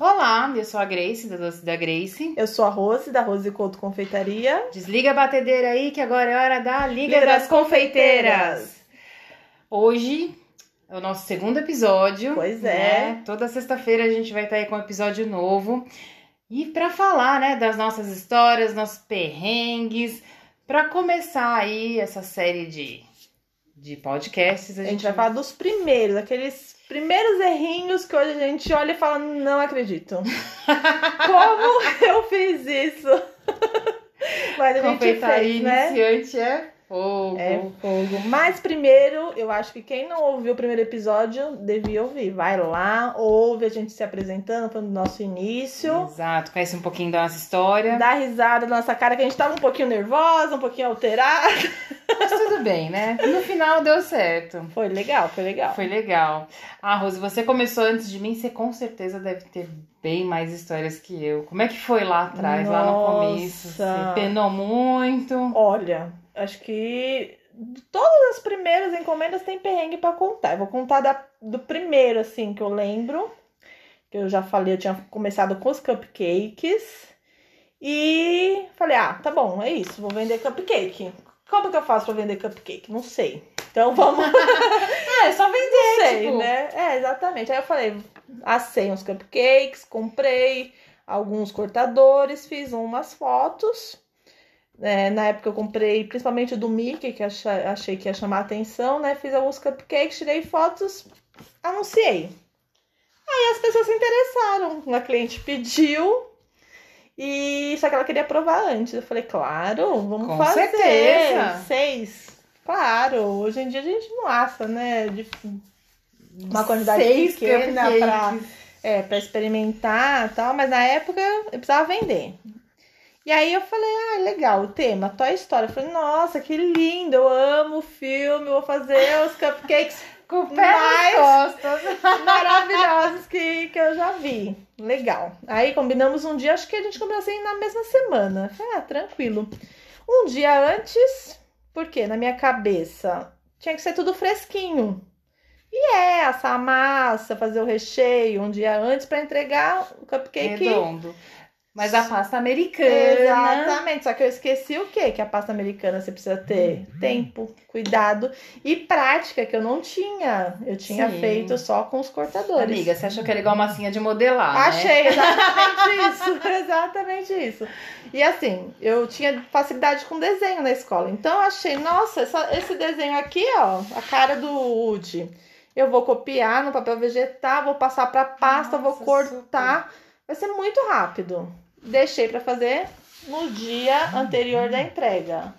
Olá, eu sou a Grace, da Doce da Grace. Eu sou a Rose, da Rose Couto Confeitaria. Desliga a batedeira aí, que agora é hora da Liga, Liga das, das Confeiteiras. Hoje é o nosso segundo episódio. Pois é. Né? Toda sexta-feira a gente vai estar aí com um episódio novo. E para falar, né, das nossas histórias, nossos perrengues, para começar aí essa série de, de podcasts, a, a gente, gente vai falar dos primeiros, aqueles primeiros errinhos que hoje a gente olha e fala, não acredito. Como eu fiz isso? Mas a gente fez, né? iniciante é Fogo. É fogo. Mas primeiro, eu acho que quem não ouviu o primeiro episódio devia ouvir. Vai lá, ouve a gente se apresentando, falando do nosso início. Exato, conhece um pouquinho da nossa história. Dá risada da nossa cara, que a gente tava um pouquinho nervosa, um pouquinho alterada. Mas tudo bem, né? No final deu certo. Foi legal, foi legal. Foi legal. Ah, Rose, você começou antes de mim, você com certeza deve ter bem mais histórias que eu. Como é que foi lá atrás, Nossa. lá no começo? Você penou muito? Olha, acho que todas as primeiras encomendas tem perrengue para contar. Eu vou contar da, do primeiro, assim, que eu lembro. Que eu já falei, eu tinha começado com os cupcakes. E falei, ah, tá bom, é isso, vou vender cupcake. Como que eu faço pra vender cupcake? Não sei. Então vamos. é, só vender, Não sei, tipo... né? É, exatamente. Aí eu falei, assei uns cupcakes, comprei alguns cortadores, fiz umas fotos é, na época eu comprei principalmente do Mickey, que achei, achei que ia chamar atenção, né? Fiz alguns cupcakes, tirei fotos, anunciei. Aí as pessoas se interessaram, uma cliente pediu, e só que ela queria provar antes. Eu falei, claro, vamos Com fazer. Certeza. Seis. Claro, hoje em dia a gente não assa, né? De uma quantidade Seis pequena para é, pra experimentar e tal, mas na época eu precisava vender. E aí eu falei, ah, legal, o tema, Toy Story. Eu falei, nossa, que lindo, eu amo o filme, vou fazer os cupcakes com mais maravilhosos que, que eu já vi. Legal. Aí combinamos um dia, acho que a gente combinou assim na mesma semana. falei, ah, tranquilo. Um dia antes, porque na minha cabeça tinha que ser tudo fresquinho. E é, assar a massa, fazer o recheio um dia antes para entregar o cupcake redondo. Mas a pasta americana. Exatamente. Só que eu esqueci o quê? Que a pasta americana você precisa ter uhum. tempo, cuidado e prática, que eu não tinha. Eu tinha Sim. feito só com os cortadores. Amiga, você achou que era igual massinha de modelar? Né? Achei, né? exatamente isso. Exatamente isso. E assim, eu tinha facilidade com desenho na escola. Então eu achei, nossa, essa, esse desenho aqui, ó, a cara do Woody. Eu vou copiar no papel vegetal, vou passar para pasta, nossa, vou cortar. Super. Vai ser muito rápido deixei para fazer no dia anterior da entrega.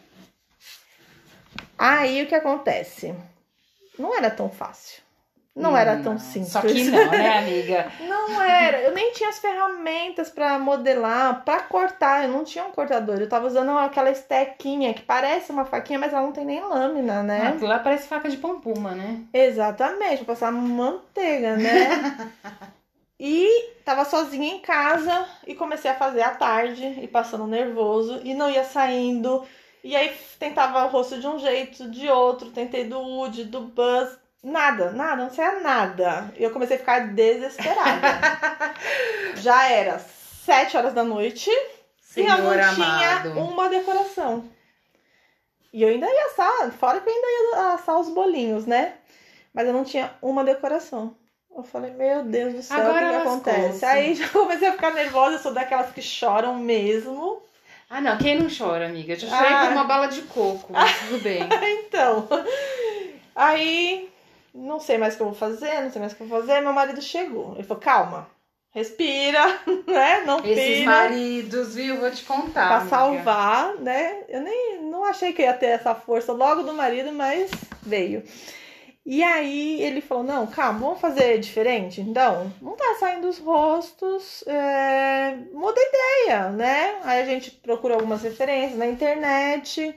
Aí o que acontece? Não era tão fácil. Não, era tão simples. Só que não, né, amiga? não era. Eu nem tinha as ferramentas para modelar, para cortar. Eu não tinha um cortador. Eu tava usando aquela estequinha que parece uma faquinha, mas ela não tem nem lâmina, né? Ah, lá parece faca de pompuma, né? Exatamente, pra passar manteiga, né? E tava sozinha em casa e comecei a fazer à tarde e passando nervoso e não ia saindo. E aí tentava o rosto de um jeito, de outro, tentei do Woody, do Buzz, nada, nada, não saia nada. E eu comecei a ficar desesperada. Já era sete horas da noite Senhor e eu não amado. tinha uma decoração. E eu ainda ia assar, fora que eu ainda ia assar os bolinhos, né? Mas eu não tinha uma decoração. Eu falei, meu Deus do céu, Agora o que, que acontece? Aí já comecei a ficar nervosa, eu sou daquelas que choram mesmo. Ah, não, quem não chora, amiga? Eu já chorei ah. por uma bala de coco, mas tudo bem. então. Aí, não sei mais o que eu vou fazer, não sei mais o que eu vou fazer. Meu marido chegou. Ele falou, calma, respira, né? Não Esses pira. maridos, viu? Vou te contar. Pra amiga. salvar, né? Eu nem não achei que ia ter essa força logo do marido, mas veio. E aí ele falou: não, calma, vamos fazer diferente? Então, não tá saindo os rostos, é... muda a ideia, né? Aí a gente procurou algumas referências na internet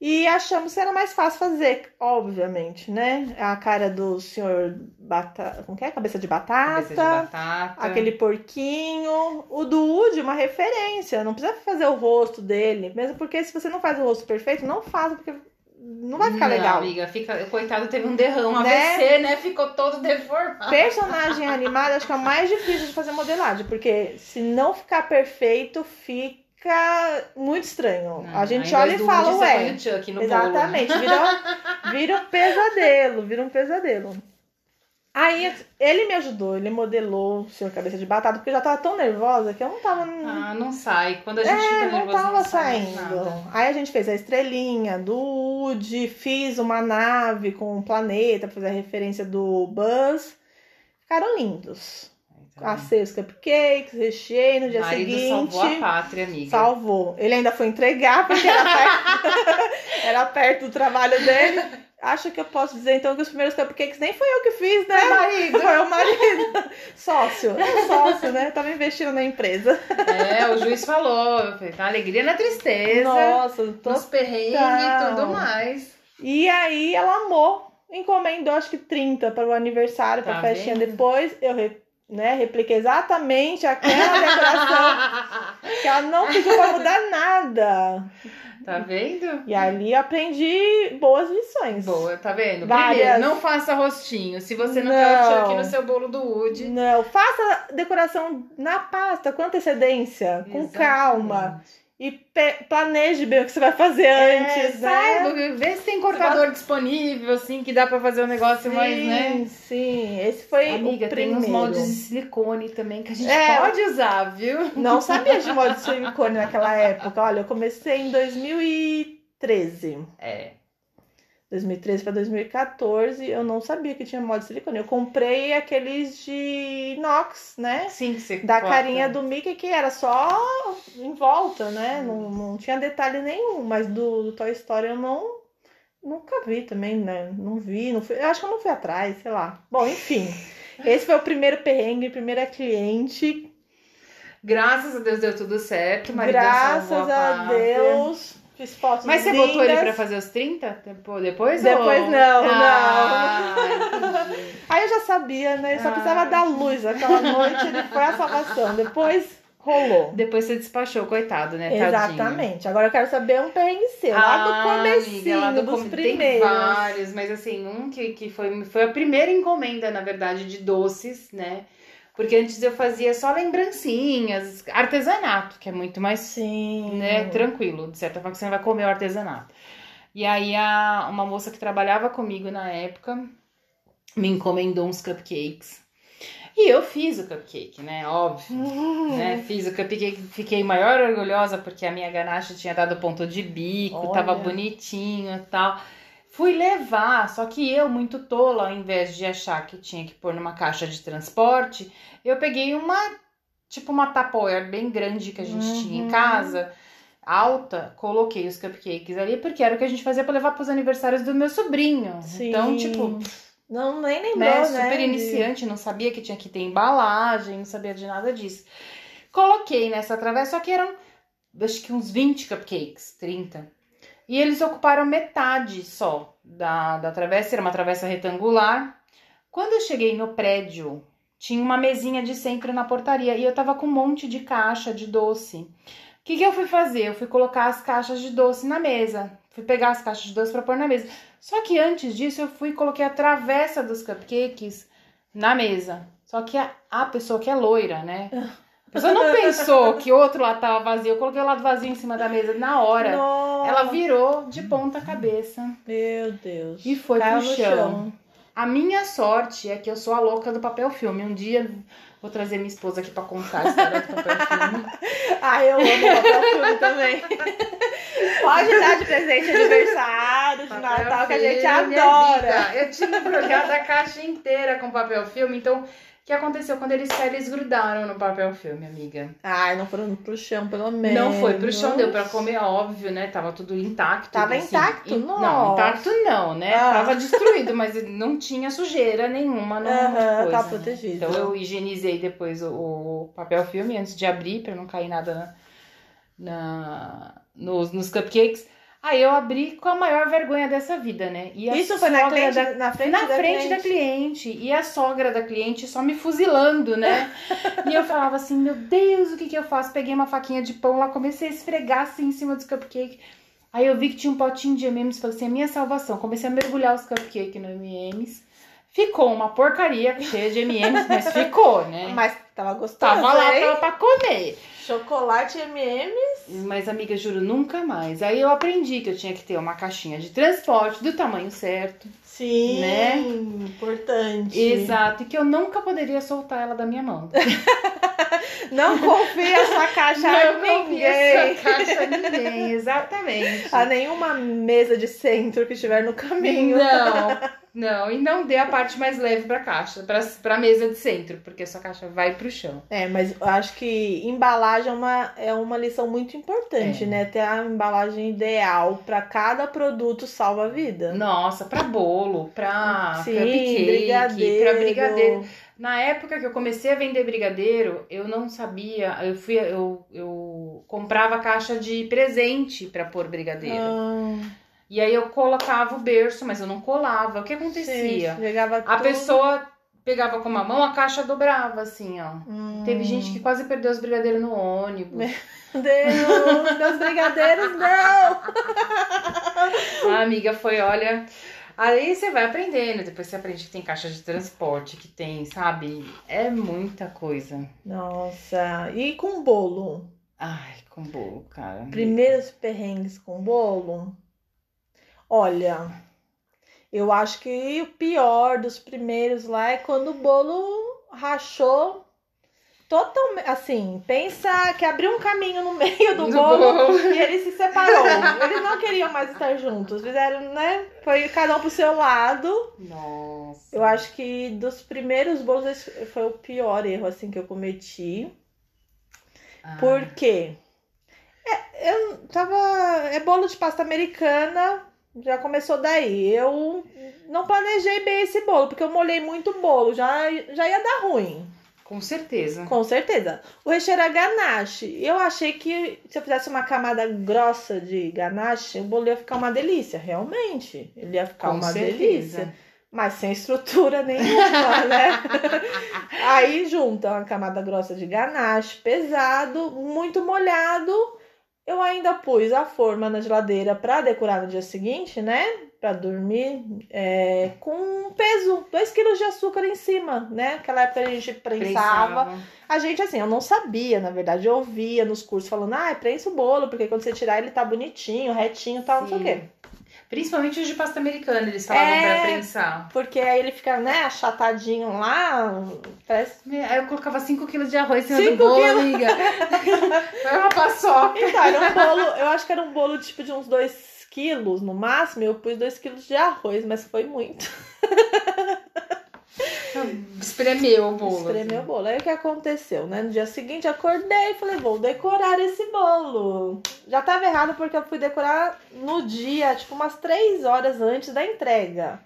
e achamos que era mais fácil fazer, obviamente, né? A cara do senhor batata. Como que é? Cabeça de batata. Cabeça de batata. Aquele porquinho. O do Woody, uma referência. Não precisa fazer o rosto dele. Mesmo porque se você não faz o rosto perfeito, não faz, porque não vai ficar legal. amiga, fica, coitado teve um derrame, Né? AVC, né? Ficou todo deformado. Personagem animado acho que é o mais difícil de fazer modelagem, porque se não ficar perfeito, fica muito estranho. Não, a gente olha e fala, ué. bolo. Exatamente, vira, vira um pesadelo, vira um pesadelo. Aí ele me ajudou, ele modelou o senhor cabeça de batata, porque eu já tava tão nervosa que eu não tava. Ah, não sai. Quando a gente é, fica não nervosa, tava não sai saindo. nada. Aí a gente fez a estrelinha do Woody, fiz uma nave com um planeta pra fazer a referência do Buzz. Ficaram lindos. Tá Assei os cupcakes, recheei no dia seguinte. salvou a pátria, amiga. Salvou. Ele ainda foi entregar, porque era perto, era perto do trabalho dele. Acho que eu posso dizer então que os primeiros cupcakes nem foi eu que fiz, né? Foi o marido. Foi o marido. Sócio. É sócio, né? Tava investindo na empresa. É, o juiz falou. Tá alegria na tristeza. Nossa, tô... Nos perrengues e tudo mais. E aí ela amou. Encomendou acho que 30 para o aniversário, para Tá a festinha vendo? depois. Eu né, repliquei exatamente aquela decoração que ela não pediu para mudar nada. Tá vendo? E ali aprendi boas lições. Boa, tá vendo? Várias. Primeiro, não faça rostinho. Se você não, quer o Não. Chuck no seu bolo do Woody. Não, faça decoração na pasta, com antecedência, com Exatamente. calma. E planeje bem o que você vai fazer É, antes, né? saiba, vê se tem cortador disponível, assim, que dá pra fazer um negócio mais, né? Sim, sim. Esse foi Amiga, o tem primeiro. uns moldes de silicone também que a gente É. pode usar, viu? Não sabia de molde de silicone naquela época. Olha, eu comecei em 2013. É. 2013 para 2014, eu não sabia que tinha molde de silicone. Eu comprei aqueles de inox, né? Sim, você Da corta. carinha do Mickey, que era só em volta, né? Não, não tinha detalhe nenhum. Mas do, do Toy Story eu não. Nunca vi também, né? Não vi, não fui, eu acho que eu não fui atrás, sei lá. Bom, enfim. Esse foi o primeiro perrengue, primeira cliente. Graças a Deus deu tudo certo. Graças a. Deus. Fiz fotos Mas você lindas. botou ele pra fazer os 30? Depois? Depois, Depois ou... não, ah, entendi. Aí eu já sabia, né? Só Ah. precisava dar luz. Aquela noite ele foi a salvação. Depois rolou. Depois você despachou, coitado, né? Tadinho. Exatamente. Agora eu quero saber um perrengue seu. Lá do Ah, comecinho, amiga, lá do dos come- primeiros. Tem vários, mas assim, um que, que foi, foi a primeira encomenda, na verdade, de doces, né? Porque antes eu fazia só lembrancinhas, artesanato, que é muito mais Sim. né, tranquilo, de certa forma que você não vai comer o artesanato. E aí a, uma moça que trabalhava comigo na época me encomendou uns cupcakes. E eu fiz o cupcake, né? Óbvio. Hum. Né? Fiz o cupcake, fiquei maior orgulhosa porque a minha ganache tinha dado ponto de bico, Olha. tava bonitinho e tal. Fui levar, só que eu, muito tola, ao invés de achar que tinha que pôr numa caixa de transporte, eu peguei uma, tipo uma Tupperware bem grande que a gente tinha em Uhum. casa, alta, coloquei os cupcakes ali, porque era o que a gente fazia para levar para os aniversários do meu sobrinho. Sim. Então, tipo, Não, nem lembrou, né, né? super de- iniciante, não sabia que tinha que ter embalagem, não sabia de nada disso. Coloquei nessa travessa, só que eram acho que uns 20 cupcakes, 30. E eles ocuparam metade só da, da travessa, era uma travessa retangular. Quando eu cheguei no prédio, tinha uma mesinha de centro na portaria e eu tava com um monte de caixa de doce. O que, que eu fui fazer? Eu fui colocar as caixas de doce na mesa. Fui pegar as caixas de doce para pôr na mesa. Só que antes disso, eu fui e coloquei a travessa dos cupcakes na mesa. Só que a, a pessoa que é loira, né? A pessoa não pensou que o outro lado tava vazio. Eu coloquei o lado vazio em cima da mesa na hora. Nossa, Ela virou de ponta cabeça. Meu Deus. E foi Caiu pro no chão. A minha sorte é que eu sou a louca do papel filme. Um dia vou trazer minha esposa aqui pra contar a história do papel filme. Ah, eu amo papel filme também. Pode dar de presente de aniversário, de Papel Natal, que a gente filme, minha adora. Eu tinha embrulhado a caixa inteira com papel filme. Então, que aconteceu? Quando eles eles grudaram no papel filme, amiga. Ai, não foram pro chão, pelo menos. Não foi pro chão, deu pra comer, óbvio, né? Tava tudo intacto. Tava assim. intacto? In-. Não, intacto não, né? Ah. Tava destruído, mas não tinha sujeira nenhuma. Não, Aham, tava né? protegido. Então eu higienizei depois o, o papel filme antes de abrir, pra não cair nada na, na- nos, nos cupcakes. Aí eu abri com a maior vergonha dessa vida, né? E Isso foi na, cliente, da- na frente, na da, frente da cliente. cliente. E a sogra da cliente só me fuzilando, né? e eu falava assim, meu Deus, o que que eu faço? Peguei uma faquinha de pão lá, comecei a esfregar assim em cima dos cupcakes. Aí eu vi que tinha um potinho de M&M's, falei assim, a minha salvação. Comecei a mergulhar os cupcakes no M&M's. Ficou uma porcaria cheia de M&M's, mas ficou, né? Mas tava gostoso, Tava lá hein? pra, pra comer. Chocolate M&M's. Mas, amiga, juro, nunca mais. Aí eu aprendi que eu tinha que ter uma caixinha de transporte do tamanho certo. Sim, Né? importante. Exato. E que eu nunca poderia soltar ela da minha mão. Não confia essa caixa a Não ninguém. essa caixa a ninguém, exatamente. A nenhuma mesa de centro que estiver no caminho. Não, não. E não dê a parte mais leve pra caixa, pra, pra mesa de centro, porque a sua caixa vai pro chão. É, mas eu acho que embalagem é uma, é uma lição muito importante, É. né? Ter a embalagem ideal para cada produto salva a vida. Nossa, pra bolo, pra Sim, cupcake, brigadeiro. pra brigadeiro. Na época que eu comecei a vender brigadeiro, eu não sabia, eu fui, eu, eu comprava caixa de presente pra pôr brigadeiro. Ah, E aí eu colocava o berço, mas eu não colava. O que acontecia? sim, A pessoa pegava com uma mão, a caixa dobrava, assim, ó. Hum. Teve gente que quase perdeu os brigadeiros no ônibus. Deus, meus brigadeiros, não! A amiga foi, olha. Aí você vai aprendendo, depois você aprende que tem caixa de transporte, que tem, sabe? É muita coisa. Nossa, e com bolo? Ai, com bolo, cara. Primeiros perrengues com bolo? Olha, eu acho que o pior dos primeiros lá é quando o bolo rachou totalmente. Assim, pensa que abriu um caminho no meio do No bolo, bolo. e ele se separou. Eles não queriam mais estar juntos. Fizeram, né? Foi cada um pro seu lado. Nossa. Eu acho que dos primeiros bolos esse foi o pior erro assim que eu cometi. Ah, Por quê? É, eu tava. É bolo de pasta americana, já começou daí. Eu não planejei bem esse bolo, porque eu molhei muito bolo, já, já ia dar ruim, Com certeza. com certeza. O recheio era ganache. Eu achei que se eu fizesse uma camada grossa de ganache, o bolo ia ficar uma delícia, realmente. Ele ia ficar Com uma certeza. delícia. Mas sem estrutura nenhuma, né? Aí junta uma camada grossa de ganache, pesado, muito molhado. Eu ainda pus a forma na geladeira para decorar no dia seguinte, né? Para dormir é, com peso, 2 kg de açúcar em cima, né? Aquela época a gente prensava. Prensava. A gente, assim, eu não sabia, na verdade, eu ouvia nos cursos falando, ah, prensa o bolo, porque quando você tirar ele tá bonitinho, retinho e tal, não sei o Sim. quê. Principalmente os de pasta americana, eles falavam É. pra prensar. Porque aí ele fica, né, achatadinho lá, parece Aí eu colocava 5 quilos de arroz em cima do bolo, quilos. amiga. Foi uma paçoca. Então, era um bolo, eu acho que era um bolo tipo de uns 2 quilos no máximo, eu pus 2 quilos de arroz, mas foi muito. Espremeu o bolo. Espremeu o bolo. Aí o que aconteceu, né? No dia seguinte, acordei e falei, vou decorar esse bolo. Já tava errado porque eu fui decorar no dia, tipo, umas 3 horas antes da entrega.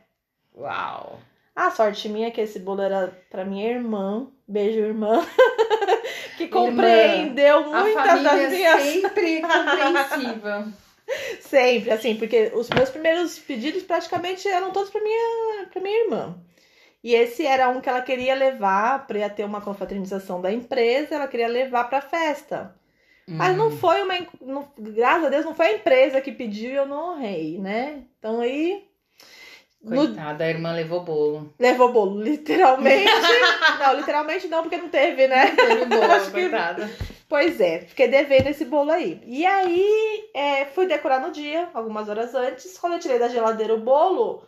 Uau. A sorte minha é que esse bolo era pra minha irmã. Beijo, irmã. que Irmã, compreendeu A muitas família das minhas sempre compreensiva. Sempre, assim, porque os meus primeiros pedidos praticamente eram todos pra minha, pra minha irmã. E esse era um que ela queria levar para ter uma confraternização da empresa, ela queria levar pra festa. Mas não Hum. foi uma. não- graças a Deus, não foi a empresa que pediu e eu não honrei, né? Então aí. no- Coitada, a irmã levou bolo. levou bolo, literalmente. não, literalmente não, porque não teve, né? Teve bolo, Acho que- coitada. Pois é, fiquei devendo esse bolo aí. E aí, é, fui decorar no dia, algumas horas antes. Quando eu tirei da geladeira o bolo,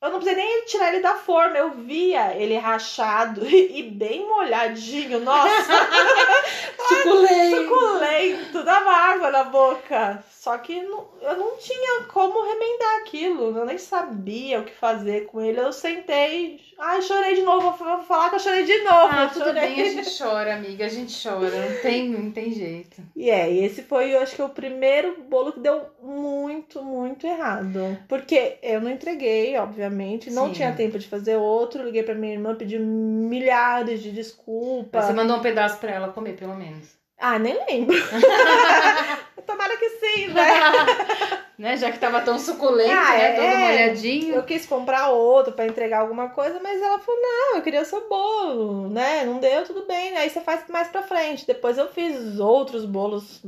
eu não precisei nem tirar ele da forma. Eu via ele rachado e bem molhadinho. Nossa, Suculento. suculento, dava água na boca. Só que não- eu não tinha como remendar aquilo. Eu nem sabia o que fazer com ele. Eu sentei. Ai, chorei de novo. Vou falar que eu chorei de novo. Ah, tudo chorei. bem, a gente chora, amiga. A gente chora. Não tem, não tem jeito. E é, e esse foi, eu acho que o primeiro bolo que deu muito, muito errado. Porque eu não entreguei, obviamente, não Sim. tinha tempo de fazer outro. Liguei pra minha irmã, pedi milhares de desculpas. Você mandou um pedaço pra ela comer, pelo menos. Ah, nem lembro. Tomara que sim, né? Né? Já que tava tão suculento, Ah, né? Todo é. molhadinho. Eu quis comprar outro pra entregar alguma coisa, mas ela falou: não, eu queria o seu bolo, né? Não deu, tudo bem. Aí você faz mais pra frente. Depois eu fiz outros bolos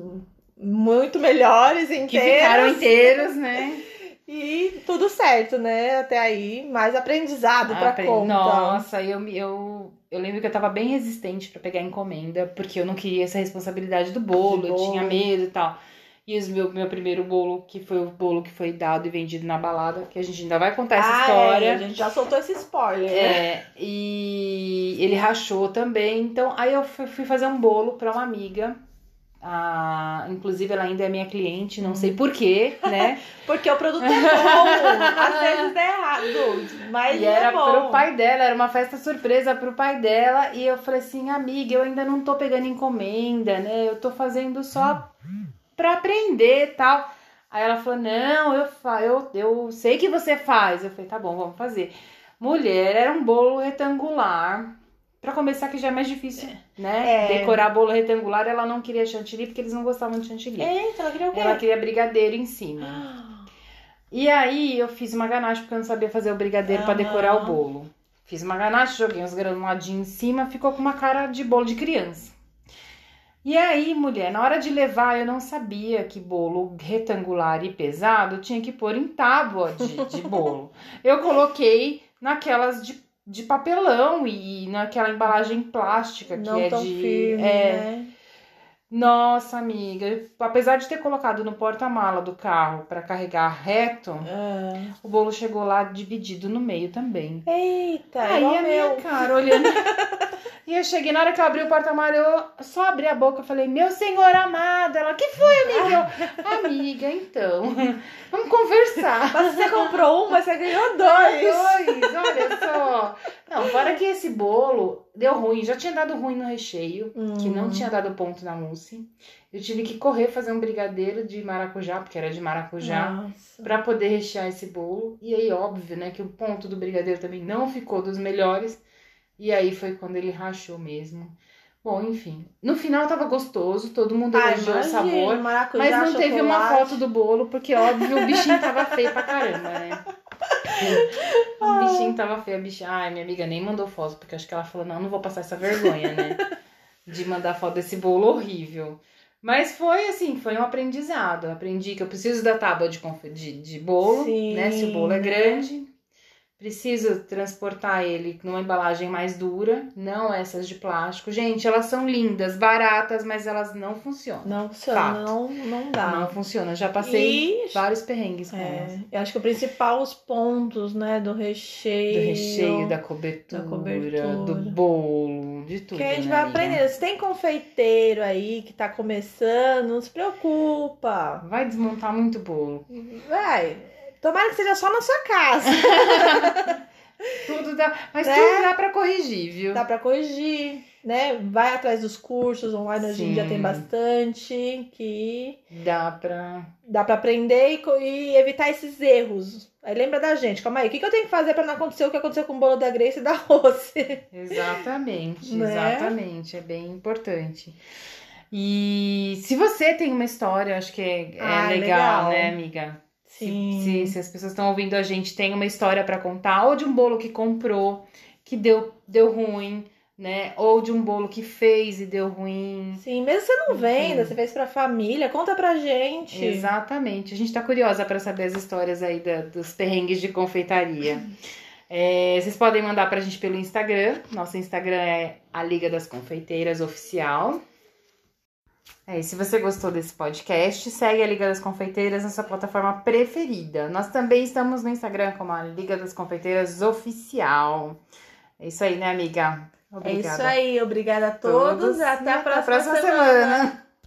muito melhores, Que inteiros. ficaram inteiros, né? Tudo certo, né? Até aí, mais aprendizado pra Apre- conta. Nossa, eu, eu, eu lembro que eu tava bem resistente pra pegar encomenda, porque eu não queria essa responsabilidade do bolo, De eu bolo. tinha medo e tal. E o meu, meu primeiro bolo, que foi o bolo que foi dado e vendido na balada, que a gente ainda vai contar essa Ah, história. é, a gente já soltou esse spoiler, né? É, e ele rachou também. Então, aí eu fui fui fazer um bolo pra uma amiga. Ah, inclusive, ela ainda é minha cliente, não sei porquê, né? Porque o produto é bom. Às vezes dá errado. Mas E é era bom. pro pai dela, era uma festa surpresa pro pai dela. E eu falei assim, amiga, eu ainda não tô pegando encomenda, né? Eu tô fazendo só pra aprender tal. Aí ela falou, não, eu, fa eu, eu sei que você faz. Eu falei, tá bom, vamos fazer. Mulher, era um bolo retangular. Pra começar, que já é mais difícil, né? É. Decorar bolo retangular, ela não queria chantilly, porque eles não gostavam de chantilly. Eita, ela queria o quê? Ela queria brigadeiro em cima. E aí eu fiz uma ganache porque eu não sabia fazer o brigadeiro pra Aham. decorar o bolo. Fiz uma ganache, joguei uns granuladinhos em cima, ficou com uma cara de bolo de criança. E aí, mulher, na hora de levar, eu não sabia que bolo retangular e pesado tinha que pôr em tábua de, de bolo. Eu coloquei naquelas de, de papelão e naquela embalagem plástica que Não é tão de. firme, é, né? nossa, amiga, apesar de ter colocado no porta-mala do carro pra carregar reto, Ah. o bolo chegou lá dividido no meio também. Eita, Aí a minha meu. cara olhando. e eu cheguei, na hora que eu abri o porta-mala, eu só abri a boca e falei, meu senhor amado. Ela, que foi, amiga? Eu, amiga, então, vamos conversar. Mas você comprou um, mas você ganhou dois. Não, fora que esse bolo deu ruim, já tinha dado ruim no recheio, que não Hum. tinha dado ponto na mousse. Eu tive que correr fazer um brigadeiro de maracujá, porque era de maracujá, pra poder rechear esse bolo. E aí, óbvio, né, que o ponto do brigadeiro também não ficou dos melhores. E aí foi quando ele rachou mesmo. Bom, enfim. No final tava gostoso, todo mundo Ai, elogiou o sabor. maracujá, Mas não teve uma chocolate. foto do bolo, porque óbvio o bichinho tava feio pra caramba, né? O bichinho tava feio, a bichinha. Ai, minha amiga nem mandou foto, porque acho que ela falou: não, não vou passar essa vergonha, né? De mandar foto desse bolo horrível. Mas foi assim, foi um aprendizado. Eu aprendi que eu preciso da tábua de, de, de bolo, Sim, né? Se o bolo é grande. Preciso transportar ele numa embalagem mais dura, não essas de plástico. Gente, elas são lindas, baratas, mas elas não funcionam. Não funciona, não, não dá. Não funcionam. Já passei E vários perrengues com elas. é, eu acho que o principal, os pontos, né, do recheio. Do recheio, da cobertura, da cobertura. do bolo, de tudo. Que a gente né, vai amiga? aprender. Se tem confeiteiro aí que tá começando, não se preocupa. Vai desmontar muito bolo. Vai. Tomara que seja só na sua casa. Tudo dá, mas Né? tudo dá pra corrigir, viu? Dá pra corrigir, né? Vai atrás dos cursos online, hoje em dia tem bastante que Dá pra. dá pra aprender e, e evitar esses erros. Aí lembra da gente, calma aí, o que, que eu tenho que fazer pra não acontecer o que aconteceu com o bolo da Grace e da Rose? Exatamente, Né? exatamente. É bem importante. E se você tem uma história, acho que é, é Ah, legal, legal. né, amiga? Se- Sim. Se, se as pessoas estão ouvindo a gente, tem uma história pra contar, ou de um bolo que comprou, que deu, deu ruim, né? Ou de um bolo que fez e deu ruim. Sim, mesmo você não venda, Sim. você fez pra família, conta pra gente. Exatamente. A gente tá curiosa para saber as histórias aí da- dos perrengues de confeitaria. É, vocês podem mandar pra gente pelo Instagram. Nosso Instagram é a Liga das Confeiteiras Oficial. É, e se você gostou desse podcast, segue a Liga das Confeiteiras na sua plataforma preferida. Nós também estamos no Instagram como a Liga das Confeiteiras Oficial. É isso aí, né, amiga? É Obrigada. isso aí, obrigada a todos, Todos. até E a próxima, semana. semana.